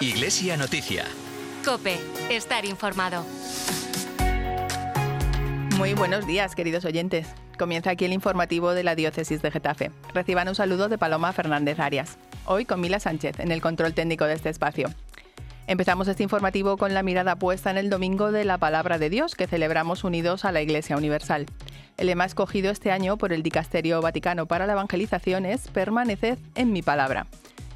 Iglesia Noticia. Cope, estar informado. Muy buenos días, queridos oyentes. Comienza aquí el informativo de la Diócesis de Getafe. Reciban un saludo de Paloma Fernández Arias. Hoy con Mila Sánchez en el control técnico de este espacio. Empezamos este informativo con la mirada puesta en el domingo de la Palabra de Dios que celebramos unidos a la Iglesia Universal. El lema escogido este año por el Dicasterio Vaticano para la Evangelización es Permaneced en mi palabra.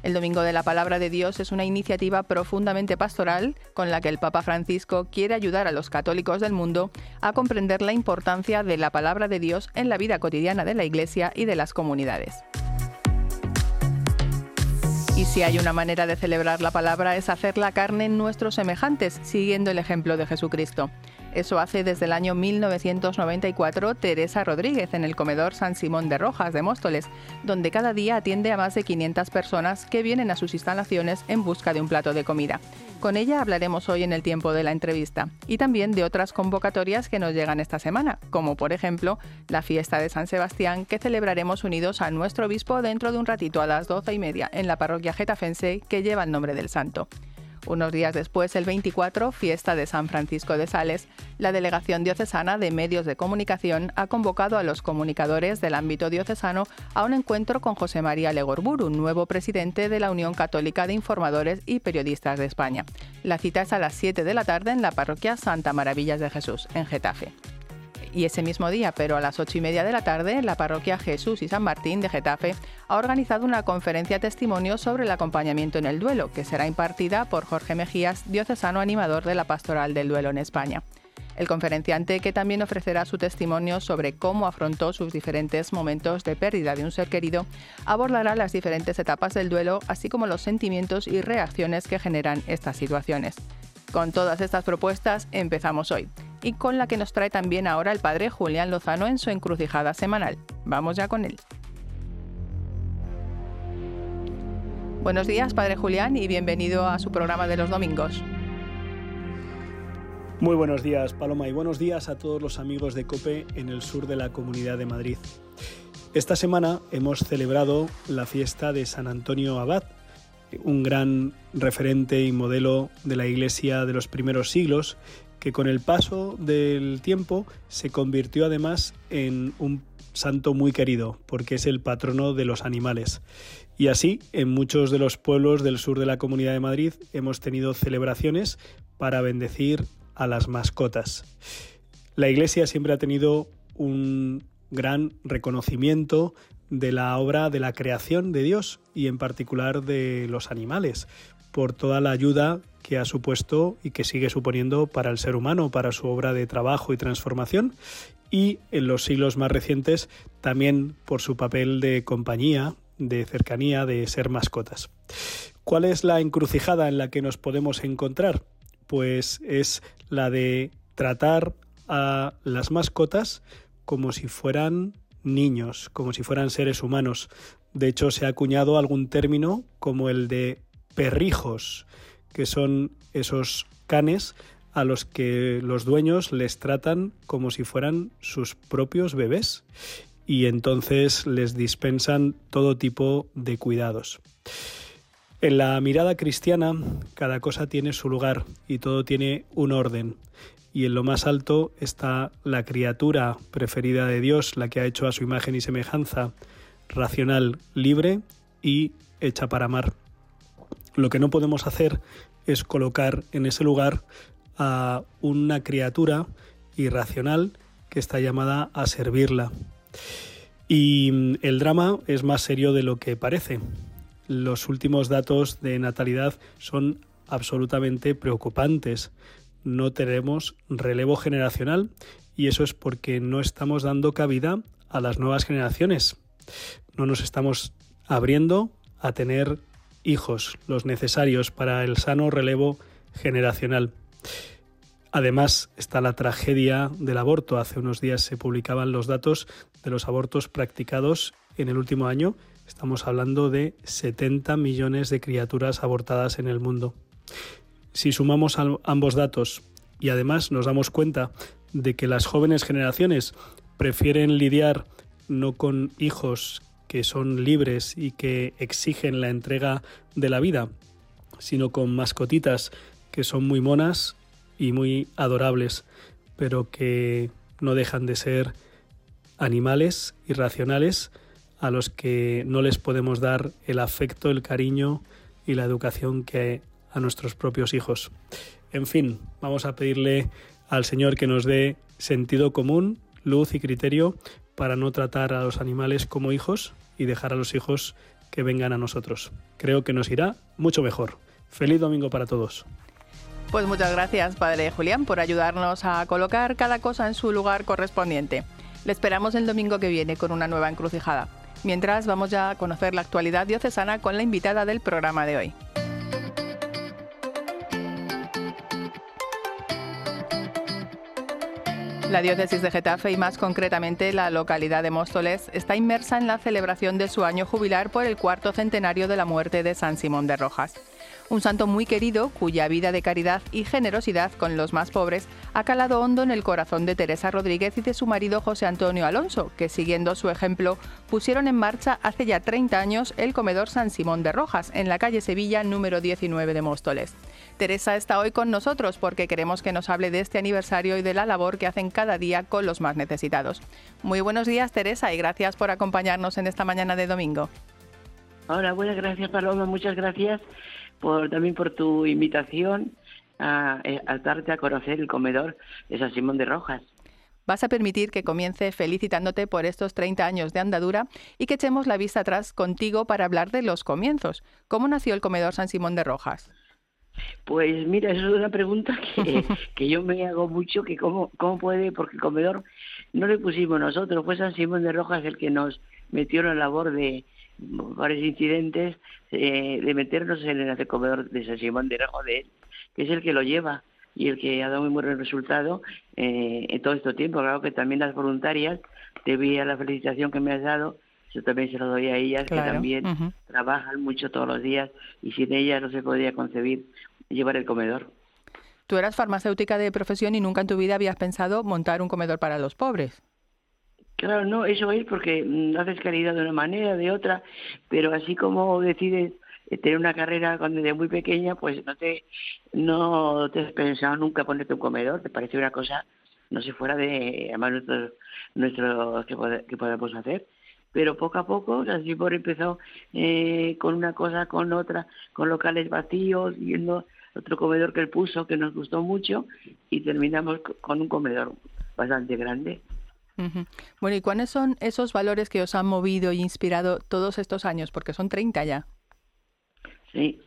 El Domingo de la Palabra de Dios es una iniciativa profundamente pastoral con la que el Papa Francisco quiere ayudar a los católicos del mundo a comprender la importancia de la palabra de Dios en la vida cotidiana de la Iglesia y de las comunidades. Y si hay una manera de celebrar la palabra es hacer la carne en nuestros semejantes, siguiendo el ejemplo de Jesucristo. Eso hace desde el año 1994 Teresa Rodríguez en el comedor San Simón de Rojas de Móstoles, donde cada día atiende a más de 500 personas que vienen a sus instalaciones en busca de un plato de comida. Con ella hablaremos hoy en el tiempo de la entrevista y también de otras convocatorias que nos llegan esta semana, como por ejemplo la fiesta de San Sebastián que celebraremos unidos a nuestro obispo dentro de un ratito a las doce y media en la parroquia getafense que lleva el nombre del santo. Unos días después, el 24, fiesta de San Francisco de Sales, la Delegación Diocesana de Medios de Comunicación ha convocado a los comunicadores del ámbito diocesano a un encuentro con José María Legorburu, nuevo presidente de la Unión Católica de Informadores y Periodistas de España. La cita es a las 7 de la tarde en la parroquia Santa Maravillas de Jesús, en Getafe y ese mismo día, pero a las ocho y media de la tarde, la parroquia Jesús y San Martín de Getafe ha organizado una conferencia testimonio sobre el acompañamiento en el duelo, que será impartida por Jorge Mejías, diocesano animador de la Pastoral del Duelo en España. El conferenciante, que también ofrecerá su testimonio sobre cómo afrontó sus diferentes momentos de pérdida de un ser querido, abordará las diferentes etapas del duelo, así como los sentimientos y reacciones que generan estas situaciones. Con todas estas propuestas empezamos hoy y con la que nos trae también ahora el padre Julián Lozano en su encrucijada semanal. Vamos ya con él. Buenos días, padre Julián, y bienvenido a su programa de los domingos. Muy buenos días, Paloma, y buenos días a todos los amigos de COPE en el sur de la Comunidad de Madrid. Esta semana hemos celebrado la fiesta de San Antonio Abad, un gran referente y modelo de la Iglesia de los primeros siglos, que con el paso del tiempo se convirtió además en un santo muy querido, porque es el patrono de los animales. Y así, en muchos de los pueblos del sur de la Comunidad de Madrid hemos tenido celebraciones para bendecir a las mascotas. La Iglesia siempre ha tenido un gran reconocimiento de la obra de la creación de Dios y en particular de los animales, por toda la ayuda que ha supuesto y que sigue suponiendo para el ser humano, para su obra de trabajo y transformación, y en los siglos más recientes también por su papel de compañía, de cercanía, de ser mascotas. ¿Cuál es la encrucijada en la que nos podemos encontrar? Pues es la de tratar a las mascotas como si fueran niños, como si fueran seres humanos. De hecho, se ha acuñado algún término como el de perrijos, que son esos canes a los que los dueños les tratan como si fueran sus propios bebés y entonces les dispensan todo tipo de cuidados. En la mirada cristiana, cada cosa tiene su lugar y todo tiene un orden y en lo más alto está la criatura preferida de Dios, la que ha hecho a su imagen y semejanza, racional, libre y hecha para amar. Lo que no podemos hacer es colocar en ese lugar a una criatura irracional que está llamada a servirla. Y el drama es más serio de lo que parece. Los últimos datos de natalidad son absolutamente preocupantes no tenemos relevo generacional y eso es porque no estamos dando cabida a las nuevas generaciones. No nos estamos abriendo a tener hijos, los necesarios para el sano relevo generacional. Además está la tragedia del aborto. Hace unos días se publicaban los datos de los abortos practicados en el último año. Estamos hablando de 70 millones de criaturas abortadas en el mundo. Si sumamos ambos datos y además nos damos cuenta de que las jóvenes generaciones prefieren lidiar no con hijos que son libres y que exigen la entrega de la vida, sino con mascotitas que son muy monas y muy adorables, pero que no dejan de ser animales irracionales a los que no les podemos dar el afecto, el cariño y la educación que a nuestros propios hijos. En fin, vamos a pedirle al Señor que nos dé sentido común, luz y criterio para no tratar a los animales como hijos y dejar a los hijos que vengan a nosotros. Creo que nos irá mucho mejor. Feliz domingo para todos. Pues muchas gracias, Padre Julián, por ayudarnos a colocar cada cosa en su lugar correspondiente. Le esperamos el domingo que viene con una nueva encrucijada. Mientras vamos ya a conocer la actualidad diocesana con la invitada del programa de hoy. La diócesis de Getafe y más concretamente la localidad de Móstoles está inmersa en la celebración de su año jubilar por el cuarto centenario de la muerte de San Simón de Rojas un santo muy querido cuya vida de caridad y generosidad con los más pobres ha calado hondo en el corazón de Teresa Rodríguez y de su marido José Antonio Alonso, que siguiendo su ejemplo pusieron en marcha hace ya 30 años el comedor San Simón de Rojas en la calle Sevilla número 19 de Móstoles. Teresa está hoy con nosotros porque queremos que nos hable de este aniversario y de la labor que hacen cada día con los más necesitados. Muy buenos días Teresa y gracias por acompañarnos en esta mañana de domingo. Hola, buenas gracias Paloma, muchas gracias por, también por tu invitación a, eh, a darte a conocer el comedor de San Simón de Rojas. Vas a permitir que comience felicitándote por estos 30 años de andadura y que echemos la vista atrás contigo para hablar de los comienzos. ¿Cómo nació el comedor San Simón de Rojas? Pues mira, eso es una pregunta que, que yo me hago mucho, que cómo, cómo puede, porque el comedor no le pusimos nosotros, fue San Simón de Rojas el que nos metió en la labor de, varios incidentes eh, de meternos en el comedor de San Simón de Joder, que es el que lo lleva y el que ha dado muy buen resultado eh, en todo este tiempo. Claro que también las voluntarias, debido a la felicitación que me has dado, yo también se lo doy a ellas, que también trabajan mucho todos los días y sin ellas no se podría concebir llevar el comedor. Tú eras farmacéutica de profesión y nunca en tu vida habías pensado montar un comedor para los pobres. Claro, no, eso es porque mm, haces caridad de una manera, de otra, pero así como decides eh, tener una carrera cuando eres muy pequeña, pues no te no te has pensado nunca ponerte un comedor, te parece una cosa no sé fuera de además nuestros nuestro que, que podemos hacer. Pero poco a poco así por empezó eh, con una cosa con otra con locales vacíos viendo otro comedor que él puso que nos gustó mucho y terminamos con un comedor bastante grande bueno, ¿y cuáles son esos valores que os han movido y inspirado todos estos años? Porque son 30 ya. Sí,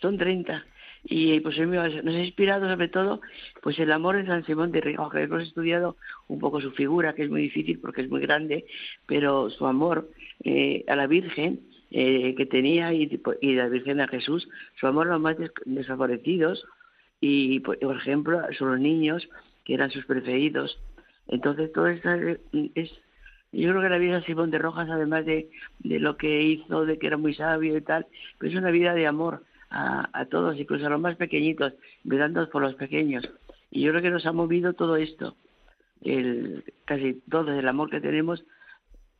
son 30. Y pues nos ha inspirado sobre todo pues el amor de San Simón de Rigo, que hemos estudiado un poco su figura, que es muy difícil porque es muy grande, pero su amor eh, a la Virgen eh, que tenía y, y la Virgen a Jesús, su amor a los más desfavorecidos y, por ejemplo, a los niños, que eran sus preferidos, entonces, todo esto es, yo creo que la vida de Simón de Rojas, además de, de lo que hizo, de que era muy sabio y tal, pues es una vida de amor a, a todos, incluso a los más pequeñitos, mirando por los pequeños. Y yo creo que nos ha movido todo esto, el, casi todo el amor que tenemos,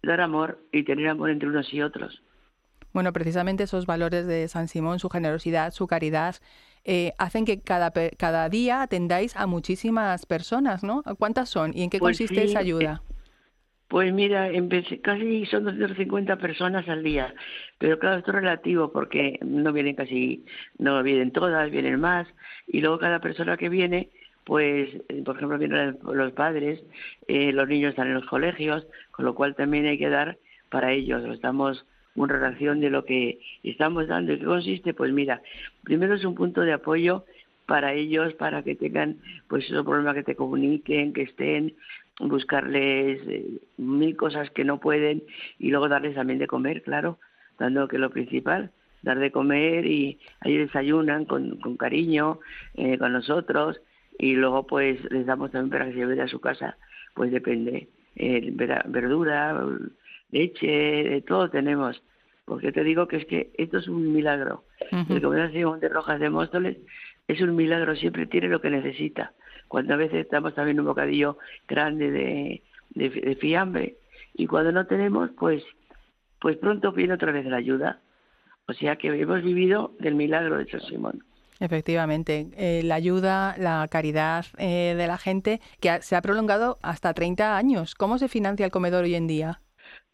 dar amor y tener amor entre unos y otros. Bueno, precisamente esos valores de San Simón, su generosidad, su caridad, eh, hacen que cada, cada día atendáis a muchísimas personas, ¿no? ¿Cuántas son y en qué pues consiste esa ayuda? Eh, pues mira, casi son 250 personas al día, pero claro, esto es relativo porque no vienen casi, no vienen todas, vienen más, y luego cada persona que viene, pues, eh, por ejemplo, vienen los padres, los niños están en los colegios, con lo cual también hay que dar para ellos, lo estamos una relación de lo que estamos dando. ¿Y qué consiste? Pues mira, primero es un punto de apoyo para ellos, para que tengan pues esos problemas que te comuniquen, que estén, buscarles eh, mil cosas que no pueden y luego darles también de comer, claro, dando que lo principal, dar de comer y ahí desayunan con, con cariño eh, con nosotros y luego pues les damos también para que se lleven a su casa, pues depende, eh, verdura, leche, de todo tenemos. Porque te digo que es que esto es un milagro. El comedor Simón de Rojas de Móstoles es un milagro, siempre tiene lo que necesita. Cuando a veces estamos también un bocadillo grande de, de, fiambre y cuando no tenemos, pues pues pronto viene otra vez la ayuda. O sea que hemos vivido del milagro de San Simón. Efectivamente, eh, la ayuda, la caridad eh, de la gente que se ha prolongado hasta 30 años. ¿Cómo se financia el comedor hoy en día?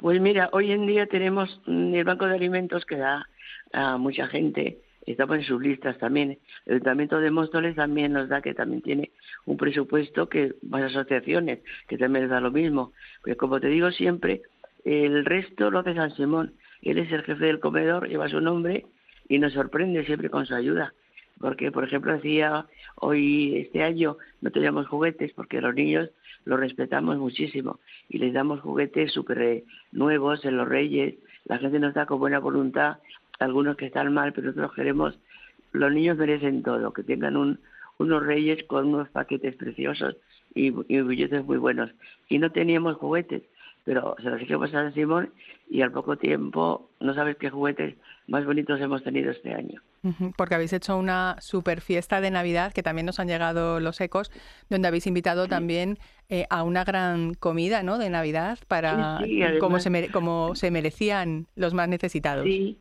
Pues mira, hoy en día tenemos mm, el Banco de Alimentos que da a mucha gente, estamos en sus listas también. El Ayuntamiento de Móstoles también nos da, que también tiene un presupuesto que más asociaciones, que también les da lo mismo. Pero como te digo siempre, el resto lo hace San Simón. Él es el jefe del comedor, lleva su nombre y nos sorprende siempre con su ayuda porque por ejemplo decía hoy este año no teníamos juguetes porque los niños los respetamos muchísimo y les damos juguetes súper eh, nuevos en los reyes la gente nos da con buena voluntad algunos que están mal pero nosotros queremos los niños merecen todo que tengan un, unos reyes con unos paquetes preciosos y, y billetes muy buenos y no teníamos juguetes pero se los dijimos a San Simón y al poco tiempo no sabes qué juguetes más bonitos hemos tenido este año. Porque habéis hecho una super fiesta de Navidad, que también nos han llegado los ecos, donde habéis invitado también eh, a una gran comida ¿no? de Navidad para como, se como se merecían los más necesitados. Sí,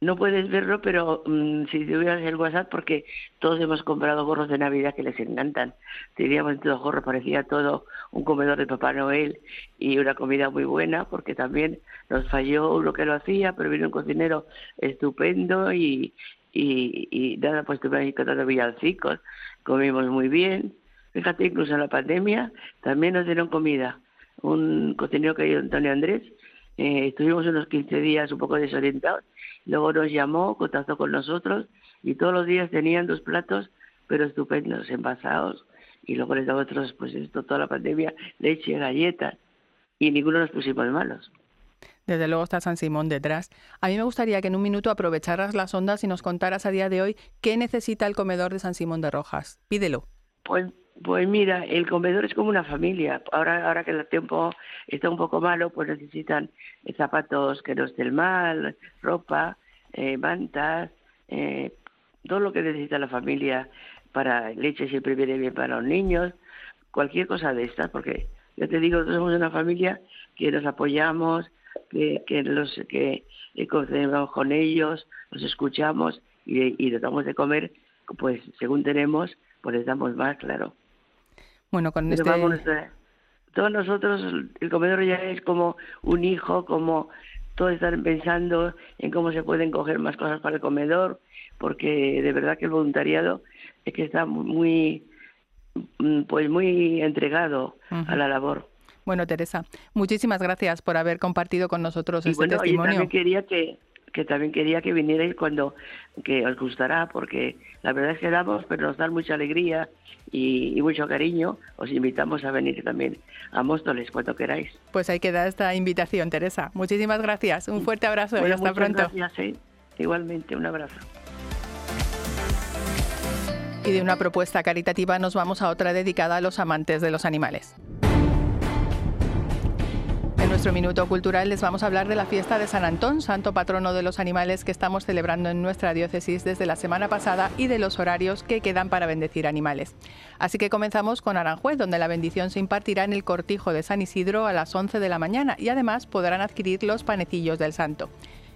no puedes verlo, pero mm, si tuvieras el WhatsApp, porque todos hemos comprado gorros de Navidad que les encantan. Teníamos todos gorros, parecía todo un comedor de Papá Noel y una comida muy buena, porque también nos falló uno que lo hacía, pero vino un cocinero estupendo y, y, y nada, pues tuvimos cantando villancicos, comimos muy bien. Fíjate, incluso en la pandemia también nos dieron comida. Un cocinero que hay Antonio Andrés, eh, estuvimos unos 15 días un poco desorientados Luego nos llamó, contactó con nosotros y todos los días tenían dos platos, pero estupendos, envasados. Y luego les daba otros, pues esto, toda la pandemia, leche, galletas. Y ninguno nos pusimos malos. Desde luego está San Simón detrás. A mí me gustaría que en un minuto aprovecharas las ondas y nos contaras a día de hoy qué necesita el comedor de San Simón de Rojas. Pídelo. Pues, pues mira, el comedor es como una familia. Ahora, ahora que el tiempo está un poco malo, pues necesitan zapatos que no estén mal, ropa, eh, mantas, eh, todo lo que necesita la familia para leche siempre viene bien para los niños, cualquier cosa de estas, porque yo te digo, somos una familia que nos apoyamos, que, que los que con ellos, los escuchamos y, damos de comer, pues según tenemos, pues les damos más, claro. Bueno, con este... todos nosotros, el comedor ya es como un hijo, como todos están pensando en cómo se pueden coger más cosas para el comedor, porque de verdad que el voluntariado es que está muy, pues muy entregado a la labor. Bueno, Teresa, muchísimas gracias por haber compartido con nosotros este testimonio. Y también quería que, que también quería que vinierais cuando que os gustará, porque la verdad es que damos, pero nos dan mucha alegría y, mucho cariño. Os invitamos a venir también a Móstoles cuando queráis. Pues ahí queda esta invitación, Teresa. Muchísimas gracias. Un fuerte abrazo y hasta pronto. Gracias, ¿eh? Igualmente, un abrazo. Y de una propuesta caritativa nos vamos a otra dedicada a los amantes de los animales. Nuestro minuto cultural les vamos a hablar de la fiesta de San Antón, santo patrono de los animales que estamos celebrando en nuestra diócesis desde la semana pasada y de los horarios que quedan para bendecir animales. Así que comenzamos con Aranjuez, donde la bendición se impartirá en el cortijo de San Isidro a las 11 de la mañana y además podrán adquirir los panecillos del santo.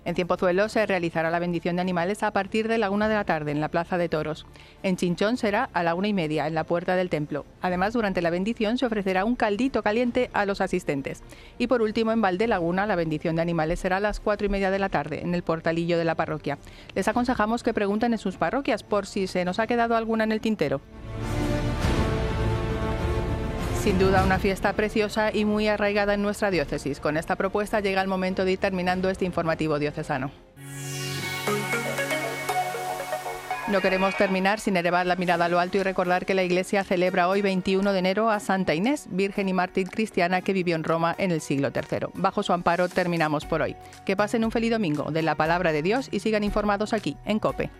En Ciempozuelo se realizará la bendición de animales a partir de la una de la tarde en la Plaza de Toros. En Chinchón será a la una y media en la puerta del templo. Además, durante la bendición se ofrecerá un caldito caliente a los asistentes. Y por último, en Valde Laguna, la bendición de animales será a las cuatro y media de la tarde en el portalillo de la parroquia. Les aconsejamos que pregunten en sus parroquias por si se nos ha quedado alguna en el tintero. Sin duda una fiesta preciosa y muy arraigada en nuestra diócesis. Con esta propuesta llega el momento de ir terminando este informativo diocesano. No queremos terminar sin elevar la mirada a lo alto y recordar que la Iglesia celebra hoy 21 de enero a Santa Inés, Virgen y mártir cristiana que vivió en Roma en el siglo III. Bajo su amparo terminamos por hoy. Que pasen un feliz domingo de la palabra de Dios y sigan informados aquí en COPE.